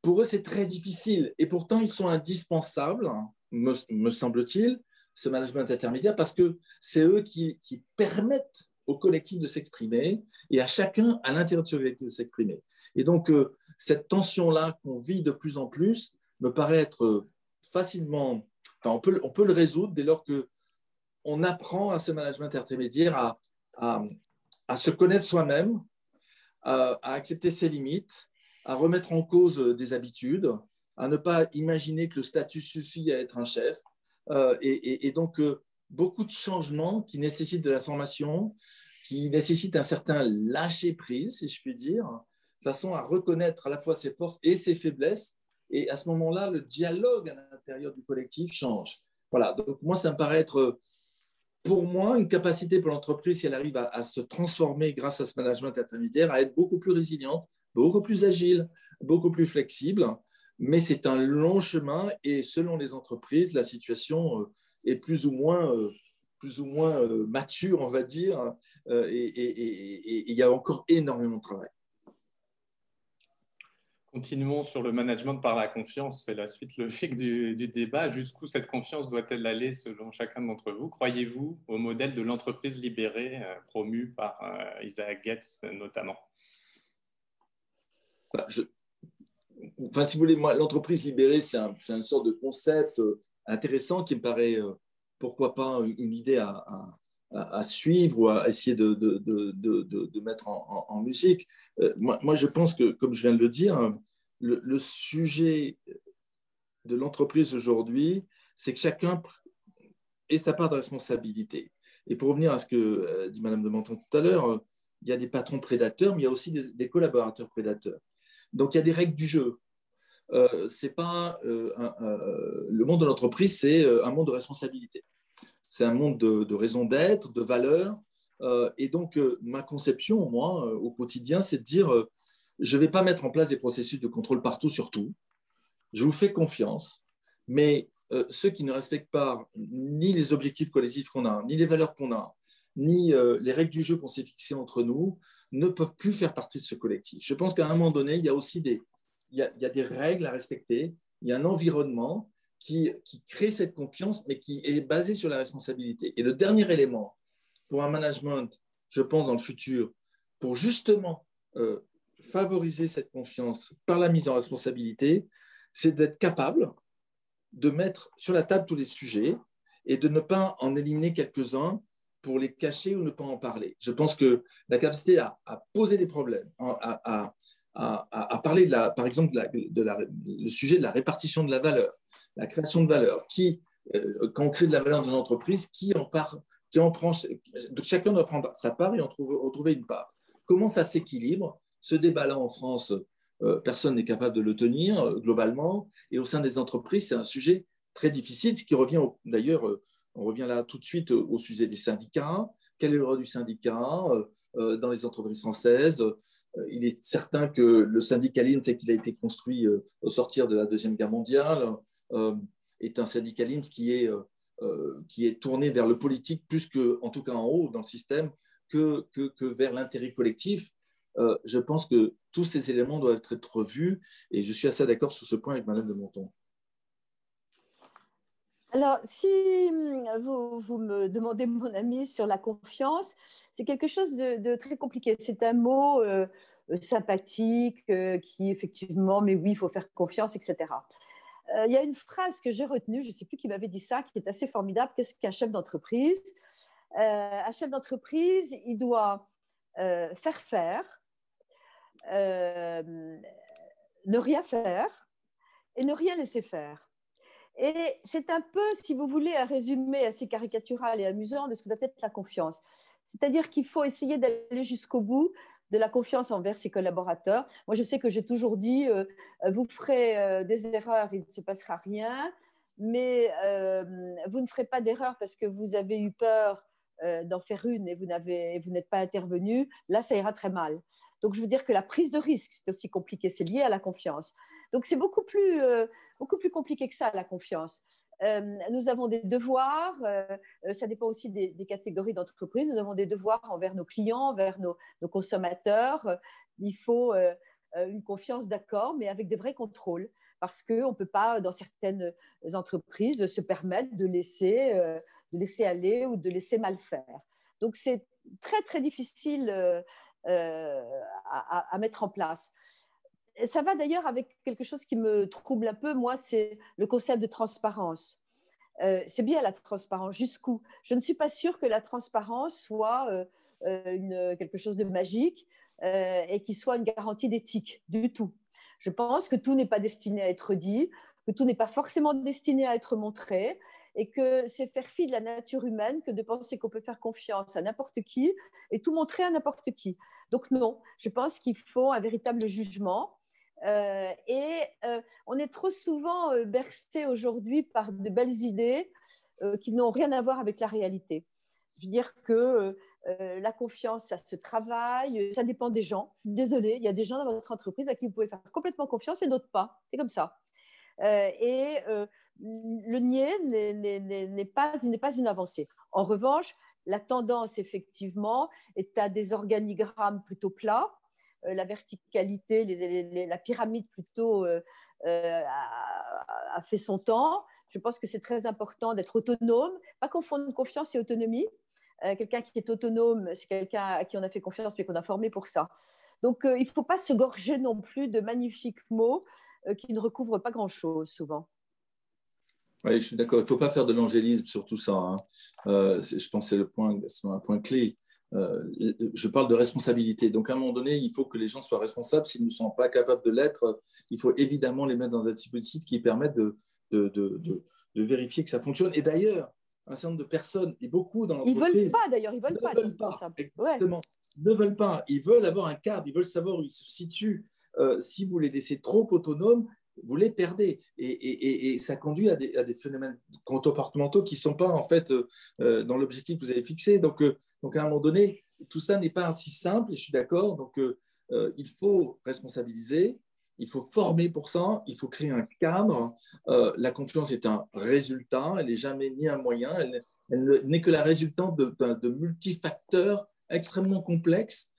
pour eux, c'est très difficile. Et pourtant, ils sont indispensables, me, semble-t-il, ce management intermédiaire, parce que c'est eux qui, permettent au collectif de s'exprimer et à chacun à l'intérieur de ce collectif de s'exprimer. Et donc, euh, cette tension-là qu'on vit de plus en plus me paraît être facilement. on, peut, on peut le résoudre dès lors que on apprend à ce management intermédiaire à, à, se connaître soi-même, à, accepter ses limites à remettre en cause euh, des habitudes, à ne pas imaginer que le statut suffit à être un chef. Euh, et, donc, euh, beaucoup de changements qui nécessitent de la formation, qui nécessitent un certain lâcher-prise, si je puis dire, de façon à reconnaître à la fois ses forces et ses faiblesses. Et à ce moment-là, le dialogue à l'intérieur du collectif change. Voilà, donc moi, ça me paraît être, pour moi, une capacité pour l'entreprise, si elle arrive à, se transformer grâce à ce management intermédiaire, à être beaucoup plus résiliente, beaucoup plus agile, beaucoup plus flexible, mais c'est un long chemin et selon les entreprises, la situation euh, est plus ou moins, euh, plus ou moins euh, mature, on va dire, et il y a encore énormément de travail. Continuons sur le management par la confiance. C'est la suite logique du, débat. Jusqu'où cette confiance doit-elle aller selon chacun d'entre vous? Croyez-vous au modèle de l'entreprise libérée promu par Isaac Getz notamment? Bah, enfin, si l'entreprise libérée, c'est un, une sorte de concept euh, intéressant qui me paraît, euh, pourquoi pas, une idée à, suivre ou à essayer de, de, de, mettre en, musique. Euh, moi, je pense que, comme je viens de le dire, le, le sujet de l'entreprise aujourd'hui, c'est que chacun ait sa part de responsabilité. Et pour revenir à ce que dit Madame de Menton tout à l'heure, il y a des patrons prédateurs, mais il y a aussi des collaborateurs prédateurs. Donc il y a des règles du jeu. Euh, c'est pas euh, le monde de l'entreprise, c'est euh, un monde de responsabilité. C'est un monde de, raison d'être, de valeurs. et donc ma conception, moi, au quotidien, c'est de dire je ne vais pas mettre en place des processus de contrôle partout sur tout. Je vous fais confiance, mais ceux qui ne respectent pas ni les objectifs collectifs qu'on a, ni les valeurs qu'on a, ni les règles du jeu qu'on s'est fixées entre nous, ne peuvent plus faire partie de ce collectif. Je pense qu'à un moment donné, il y a aussi des, il y a des règles à respecter, il y a un environnement qui, crée cette confiance, mais qui est basé sur la responsabilité. Et le dernier élément pour un management, je pense, dans le futur, pour justement euh, favoriser cette confiance par la mise en responsabilité, c'est d'être capable de mettre sur la table tous les sujets et de ne pas en éliminer quelques-uns pour les cacher ou ne pas en parler. Je pense que la capacité à, poser des problèmes, à, parler, de la, par exemple, de, le sujet de la répartition de la valeur, la création de valeur, qui, euh, quand on crée de la valeur dans une entreprise, qui en, part, qui en prend, chacun doit prendre sa part et en trouver une part. Comment ça s'équilibre Ce débat-là en France, euh, personne n'est capable de le tenir euh, globalement, et au sein des entreprises, c'est un sujet très difficile, ce qui revient d'ailleurs, on revient là tout de suite au sujet des syndicats. Quel est le rôle du syndicat dans les entreprises françaises il est certain que le syndicalisme tel qu'il a été construit au sortir de la Deuxième Guerre mondiale est un syndicalisme qui est, qui est tourné vers le politique plus que, en tout cas en haut dans le système, que, que, vers l'intérêt collectif. je pense que tous ces éléments doivent être revus et je suis assez d'accord sur ce point avec Madame de Monton. Alors, si hum, vous, vous, me demandez mon avis sur la confiance, c'est quelque chose de, très compliqué. C'est un mot euh, euh, sympathique euh, qui, effectivement, mais oui, il faut faire confiance, etc. il y a une phrase que j'ai retenue, je ne sais plus qui m'avait dit ça, qui est assez formidable. Qu'est-ce qu'un chef d'entreprise? Un chef d'entreprise, il doit faire faire, ne rien faire et ne rien laisser faire. Et c'est un peu, si vous voulez, un résumé assez caricatural et amusant de ce que doit être la confiance. C'est-à-dire qu'il faut essayer d'aller jusqu'au bout de la confiance envers ses collaborateurs. Moi, je sais que j'ai toujours dit, euh, vous ferez euh, des erreurs, il ne se passera rien, mais euh, vous ne ferez pas d'erreur parce que vous avez eu peur d'en faire une et vous n'êtes pas intervenu. Là, ça ira très mal. Donc, je veux dire que la prise de risque, c'est aussi compliqué, c'est lié à la confiance. Donc, c'est beaucoup beaucoup plus compliqué que ça, la confiance. Euh, nous avons des devoirs, euh, euh, ça dépend aussi des, catégories d'entreprises, nous avons des devoirs envers nos clients, envers nos, consommateurs. Il faut une confiance d'accord, mais avec des vrais contrôles, parce qu'on ne peut pas, dans certaines entreprises, se permettre de laisser, de laisser aller ou de laisser mal faire. Donc c'est très, très difficile à, à, mettre en place ça va d'ailleurs avec quelque chose qui me trouble un peu, moi, c'est le concept de transparence. Euh, c'est bien la transparence, jusqu'où? Je ne suis pas sûre que la transparence soit euh, euh, quelque chose de magique et qui soit une garantie d'éthique, du tout. Je pense que tout n'est pas destiné à être dit, que tout n'est pas forcément destiné à être montré, et que c'est faire fi de la nature humaine que de penser qu'on peut faire confiance à n'importe qui et tout montrer à n'importe qui. Donc non, je pense qu'il faut un véritable jugement euh, et euh, on est trop souvent euh, bercé aujourd'hui par de belles idées qui n'ont rien à voir avec la réalité. Je veux dire que la confiance, ça se travaille, ça dépend des gens. Je suis désolée, il y a des gens dans votre entreprise à qui vous pouvez faire complètement confiance et d'autres pas. C'est comme ça. et le nier n'est pas, pas une avancée. En revanche, la tendance, effectivement, est à des organigrammes plutôt plats, la verticalité, la pyramide plutôt euh, euh, a, fait son temps. Je pense que c'est très important d'être autonome, pas confondre confiance et autonomie. quelqu'un qui est autonome, c'est quelqu'un à qui on a fait confiance mais qu'on a formé pour ça. Donc il ne faut pas se gorger non plus de magnifiques mots qui ne recouvrent pas grand-chose souvent. Oui, je suis d'accord. Il ne faut pas faire de l'angélisme sur tout ça. Hein. je pense que c'est le point, un point clé. Euh, je parle de responsabilité. Donc, à un moment donné, il faut que les gens soient responsables. S'ils ne sont pas capables de l'être, il faut évidemment les mettre dans un dispositif qui permette de, de, de, de vérifier que ça fonctionne. Et d'ailleurs, un certain nombre de personnes, et beaucoup dans l'entreprise... Ils ne veulent pas, d'ailleurs, ils veulent pas. Veulent pas exactement, ne veulent pas. Ils veulent avoir un cadre, ils veulent savoir où ils se situent. Euh, si vous les laissez trop autonomes, vous les perdez. Et, ça conduit à des, phénomènes comportementaux qui ne sont pas en fait euh, dans l'objectif que vous avez fixé. Donc, donc, à un moment donné, tout ça n'est pas ainsi simple, et je suis d'accord. Donc, euh, euh, il faut responsabiliser, il faut former pour ça, il faut créer un cadre. Euh, la confiance est un résultat, elle n'est jamais ni un moyen, elle, n'est que la résultante de, de, multifacteurs extrêmement complexes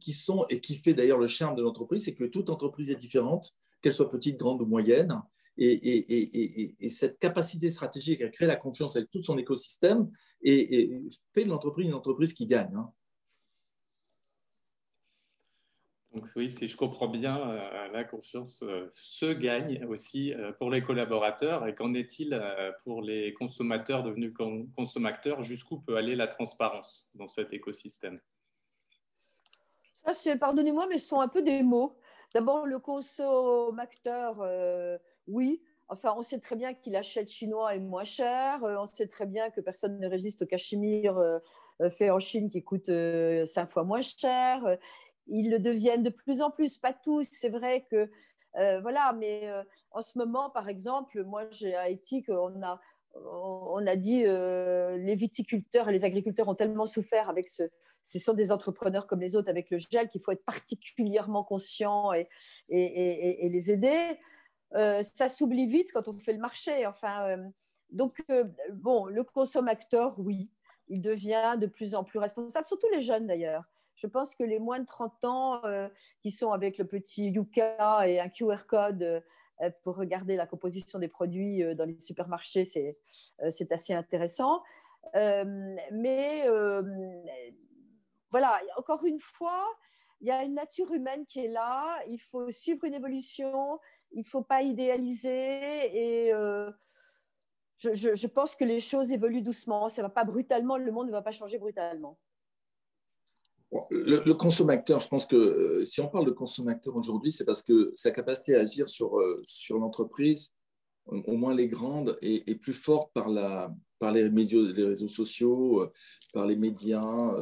qui sont, et qui fait d'ailleurs le charme de l'entreprise, c'est que toute entreprise est différente, qu'elle soit petite, grande ou moyenne. Et, cette capacité stratégique à créer la confiance avec tout son écosystème et, fait de l'entreprise une entreprise qui gagne. Hein. Donc oui, si je comprends bien, euh, la confiance euh, se gagne aussi euh, pour les collaborateurs. Et qu'en est-il pour les consommateurs devenus consommateurs? Jusqu'où peut aller la transparence dans cet écosystème? Pardonnez-moi, mais ce sont un peu des mots. D'abord, le consommateur, oui. Enfin, on sait très bien qu'il achète chinois et moins cher. On sait très bien que personne ne résiste au cachemire fait en Chine qui coûte cinq fois moins cher ils le deviennent de plus en plus, pas tous. C'est vrai que, euh, voilà, mais euh, en ce moment, par exemple, moi, j'ai à Éthique, on a, on a dit euh, les viticulteurs et les agriculteurs ont tellement souffert avec ce. Ce sont des entrepreneurs comme les autres avec le gel qu'il faut être particulièrement conscient et, et, et, les aider. ça s'oublie vite quand on fait le marché. Enfin, donc, bon, le consommateur, oui, il devient de plus en plus responsable, surtout les jeunes d'ailleurs. Je pense que les moins de 30 ans euh, qui sont avec le petit Yuka et un QR code euh, pour regarder la composition des produits euh, dans les supermarchés, c'est assez intéressant. mais voilà, encore une fois, il y a une nature humaine qui est là, il faut suivre une évolution, il ne faut pas idéaliser et je, je, pense que les choses évoluent doucement, ça va pas brutalement, le monde ne va pas changer brutalement. Le, consommateur, je pense que euh, si on parle de consommateur aujourd'hui, c'est parce que sa capacité à agir sur, euh, sur l'entreprise, au moins les grandes, est, plus forte par, la, par les, les réseaux sociaux, euh, par les médias.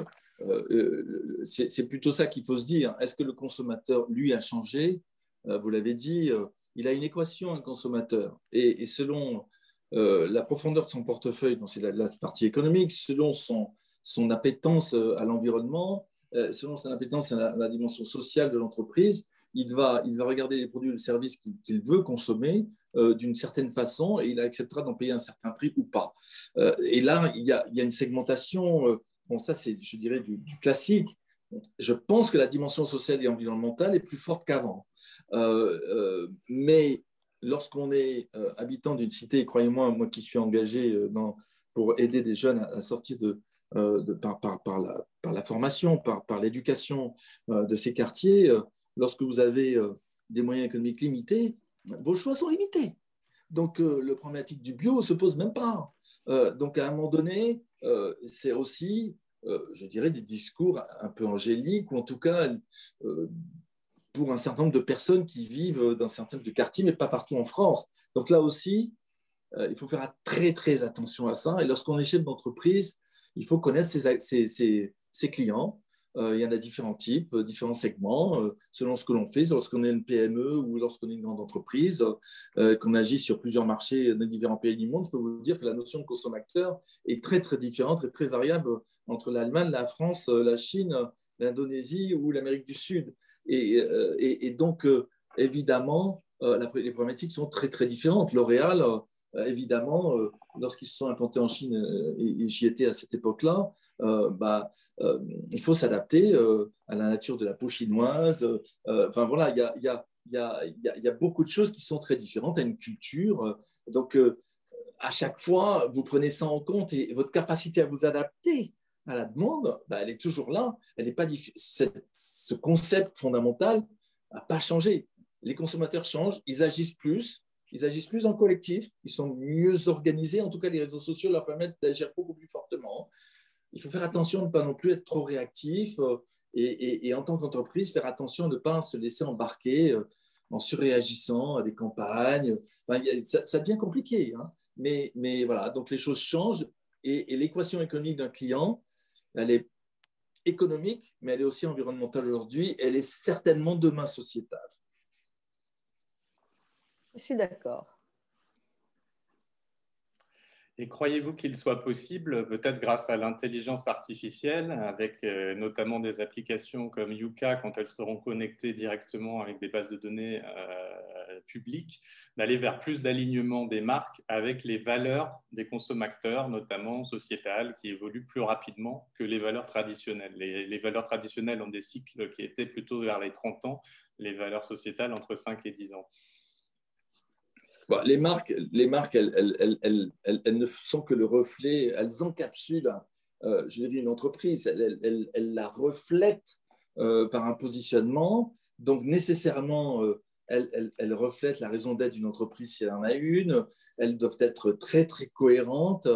C'est plutôt ça qu'il faut se dire. Est-ce que le consommateur, lui, a changé? Vous l'avez dit, il a une équation, un consommateur. Et, selon la profondeur de son portefeuille, donc c'est la, partie économique, selon son, son appétence à l'environnement, euh, selon son appétence à la, dimension sociale de l'entreprise, il va, il va regarder les produits ou les services qu'il veut consommer euh, d'une certaine façon et il acceptera d'en payer un certain prix ou pas. Euh, et là, il y, a, une segmentation, bon ça c'est, je dirais, du, classique. Je pense que la dimension sociale et environnementale est plus forte qu'avant. mais lorsqu'on est habitant d'une cité, croyez-moi, moi qui suis engagé dans, pour aider des jeunes à sortir de, euh, par, la, par, la, formation, par, l'éducation euh, de ces quartiers, euh, lorsque vous avez des moyens économiques limités, vos choix sont limités. Donc, le problématique du bio se pose même pas. donc, à un moment donné, c'est aussi, je dirais, des discours un peu angéliques, ou en tout cas, pour un certain nombre de personnes qui vivent dans certains de quartiers, mais pas partout en France. Donc, là aussi, il faut faire très, très attention à ça. Et lorsqu'on est chef d'entreprise, il faut connaître ses, clients. Euh, il y en a différents types, euh, différents segments, euh, selon ce que l'on fait, lorsqu'on est une PME ou lorsqu'on est une grande entreprise, qu'on agit sur plusieurs marchés dans différents pays du monde. Je peux vous dire que la notion de consommateur est très, très différente et très variable entre l'Allemagne, la France, la Chine, l'Indonésie ou l'Amérique du Sud. Et, donc, évidemment, les problématiques sont très, très différentes. L'Oréal évidemment, lorsqu'ils se sont implantés en Chine, et, j'y étais à cette époque-là, bah, il faut s'adapter à la nature de la peau chinoise. enfin voilà, il y a, beaucoup de choses qui sont très différentes à une culture. Donc, à chaque fois, vous prenez ça en compte et votre capacité à vous adapter à la demande, bah, elle est toujours là. Elle n'est pas ce concept fondamental n'a pas changé. Les consommateurs changent, ils agissent plus, ils agissent plus en collectif, ils sont mieux organisés. En tout cas, les réseaux sociaux leur permettent d'agir beaucoup plus fortement. Il faut faire attention de ne pas non plus être trop réactif euh, et, en tant qu'entreprise, faire attention de ne pas se laisser embarquer euh, en surréagissant à des campagnes. ça, devient compliqué. Hein. Mais, mais, voilà, donc les choses changent et, l'équation économique d'un client, elle est économique, mais elle est aussi environnementale aujourd'hui. Elle est certainement demain sociétale. Je suis d'accord. Et croyez-vous qu'il soit possible, peut-être grâce à l'intelligence artificielle, avec euh, notamment des applications comme Yuka, quand elles seront connectées directement avec des bases de données euh, publiques, d'aller vers plus d'alignement des marques avec les valeurs des consommateurs, notamment sociétales, qui évoluent plus rapidement que les valeurs traditionnelles. Les, les valeurs traditionnelles ont des cycles qui étaient plutôt vers les 30 ans, les valeurs sociétales entre 5 et 10 ans les marques, les marques elles, elles, elles, ne sont que le reflet, elles encapsulent, euh, je dirais, une entreprise, elles, la reflètent euh, par un positionnement. Donc, nécessairement, euh, elles, reflètent la raison d'être d'une entreprise s'il y en a une. Elles doivent être très, très cohérentes.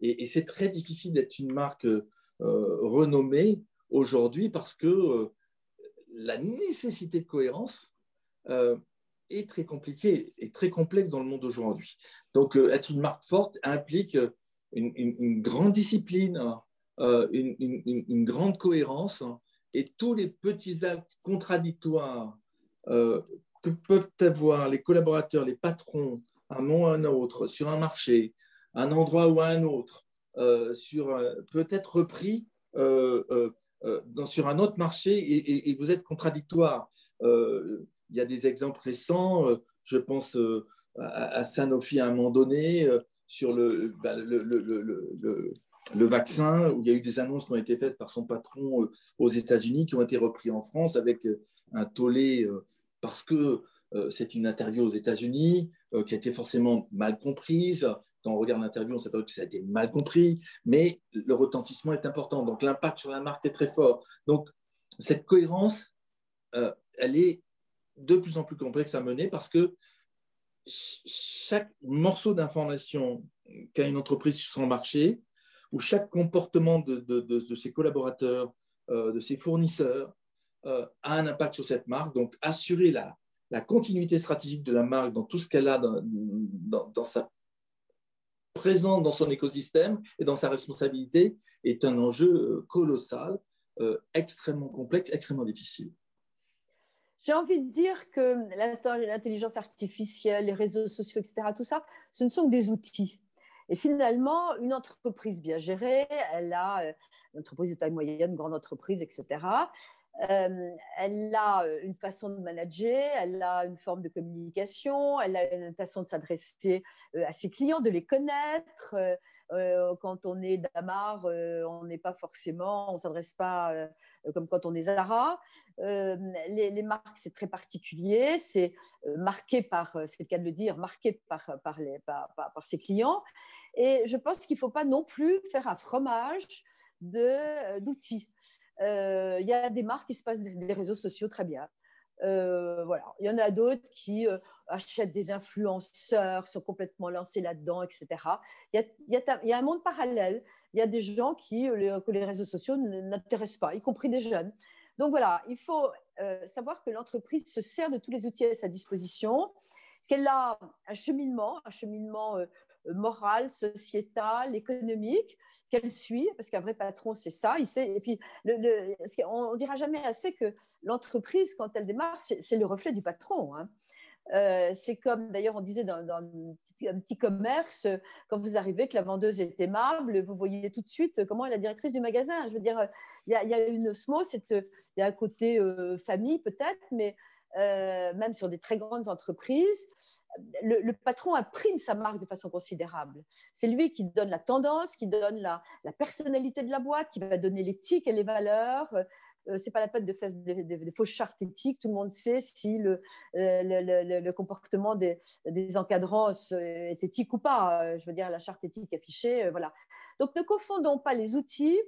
Et, et c'est très difficile d'être une marque renommée aujourd'hui parce que la nécessité de cohérence est très compliqué et très complexe dans le monde d'aujourd'hui. Donc, euh, être une marque forte implique euh, une, grande discipline, euh, une, grande cohérence et tous les petits actes contradictoires que peuvent avoir les collaborateurs, les patrons, un moment ou un autre, sur un marché, un endroit ou un autre, sur peut-être repris sur un autre marché et vous êtes contradictoire il y a des exemples récents. Euh, je pense euh, à Sanofi à un moment donné euh, sur bah, le, le, vaccin, où il y a eu des annonces qui ont été faites par son patron aux États-Unis, qui ont été repris en France avec un tollé parce que c'est une interview aux États-Unis qui a été forcément mal comprise. Quand on regarde l'interview, on s'aperçoit que ça a été mal compris, mais le retentissement est important. Donc l'impact sur la marque est très fort. Donc cette cohérence, elle est de plus en plus complexe à mener parce que chaque morceau d'information qu'a une entreprise sur son marché, ou chaque comportement de, ses collaborateurs, euh, de ses fournisseurs, euh, a un impact sur cette marque. Donc, assurer la, continuité stratégique de la marque dans tout ce qu'elle a dans, sa présence dans son écosystème et dans sa responsabilité est un enjeu euh, colossal, extrêmement complexe, extrêmement difficile. J'ai envie de dire que l'intelligence artificielle, les réseaux sociaux, etc., tout ça, ce ne sont que des outils. Et finalement, une entreprise bien gérée, elle a euh, une entreprise de taille moyenne, grande entreprise, etc. Euh, elle a euh, une façon de manager, elle a une forme de communication, elle a une façon de s'adresser à ses clients, de les connaître. quand on est Damar, on n'est pas forcément, on s'adresse pas comme quand on est Zara. Euh, les, marques, c'est très particulier, c'est euh, marqué par, euh, c'est le cas de le dire, marqué par, par, les, par, par, ses clients. Et je pense qu'il ne faut pas non plus faire un fromage d'outils. Il y a des marques qui se passent des réseaux sociaux très bien. Voilà. Il y en a d'autres qui achètent des influenceurs, sont complètement lancés là-dedans, etc. Il y, a, il, y a, un monde parallèle. Il y a des gens qui, que les réseaux sociaux n'intéressent pas, y compris des jeunes. Donc voilà, il faut euh, savoir que l'entreprise se sert de tous les outils à sa disposition, qu'elle a un cheminement, un cheminement euh, moral, sociétal, économique, qu'elle suit, parce qu'un vrai patron, c'est ça. Il sait, et puis, on ne dira jamais assez que l'entreprise, quand elle démarre, c'est le reflet du patron. Hein. Euh, c'est comme, d'ailleurs, on disait dans, un, petit, commerce, quand vous arrivez, que la vendeuse est aimable, vous voyez tout de suite comment est la directrice du magasin. Je veux dire, il y a, une osmose, il y a un côté euh, famille peut-être, mais euh, même sur des très grandes entreprises, le, patron imprime sa marque de façon considérable. C'est lui qui donne la tendance, qui donne la, personnalité de la boîte, qui va donner l'éthique et les valeurs, euh, c'est pas la peine de faire des, fausses chartes éthiques. Tout le monde sait si le, euh, comportement des, encadrants est éthique ou pas. Euh, je veux dire, la charte éthique affichée, voilà. Donc, ne confondons pas les outils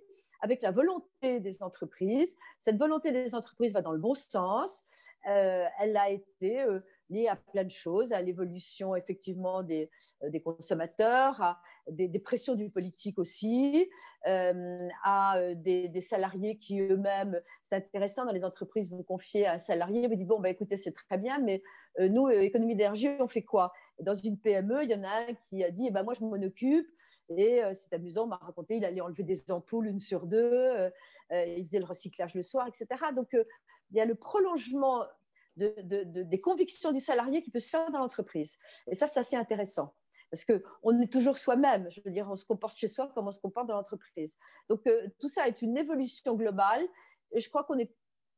avec la volonté des entreprises. Cette volonté des entreprises va dans le bon sens. elle a été lié à plein de choses, à l'évolution effectivement des, euh, consommateurs, à des, pressions du politique aussi, euh, à euh, des, salariés qui eux-mêmes, c'est intéressant dans les entreprises, vous confiez à un salarié, vous dites, bon, bah, écoutez, c'est très bien, mais nous, économie d'énergie, on fait quoi? Dans une PME, il y en a un qui a dit, eh ben, moi, je m'en occupe, et c'est amusant, on m'a raconté, il allait enlever des ampoules une sur deux, il faisait le recyclage le soir, etc. Donc, il y a le prolongement des convictions du salarié qui peut se faire dans l'entreprise. Et ça, c'est assez intéressant. Parce qu'on est toujours soi-même. Je veux dire, on se comporte chez soi comme on se comporte dans l'entreprise. Donc, euh, tout ça est une évolution globale. Et je crois qu'on n'est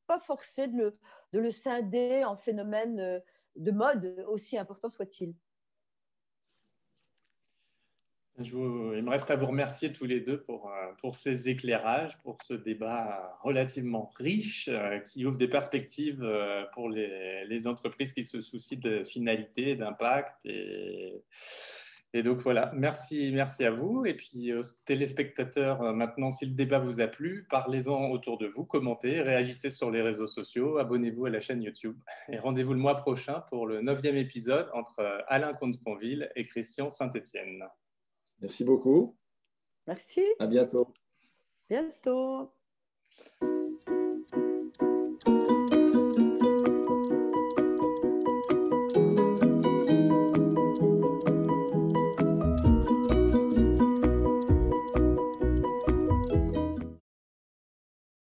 pas forcé de le, de le scinder en phénomène euh, de mode, aussi important soit-il. Il me reste à vous remercier tous les deux pour, euh, ces éclairages, pour ce débat relativement riche qui ouvre des perspectives pour les, entreprises qui se soucient de finalité, d'impact et, donc voilà, merci, merci à vous. Et puis aux téléspectateurs, euh, maintenant, si le débat vous a plu, parlez-en autour de vous, commentez, réagissez sur les réseaux sociaux, abonnez-vous à la chaîne YouTube. Et rendez-vous le mois prochain pour le neuvième épisode entre euh, Alain Comte-Sponville et Christian Saint-Étienne. Merci beaucoup. Merci. À bientôt. Bientôt.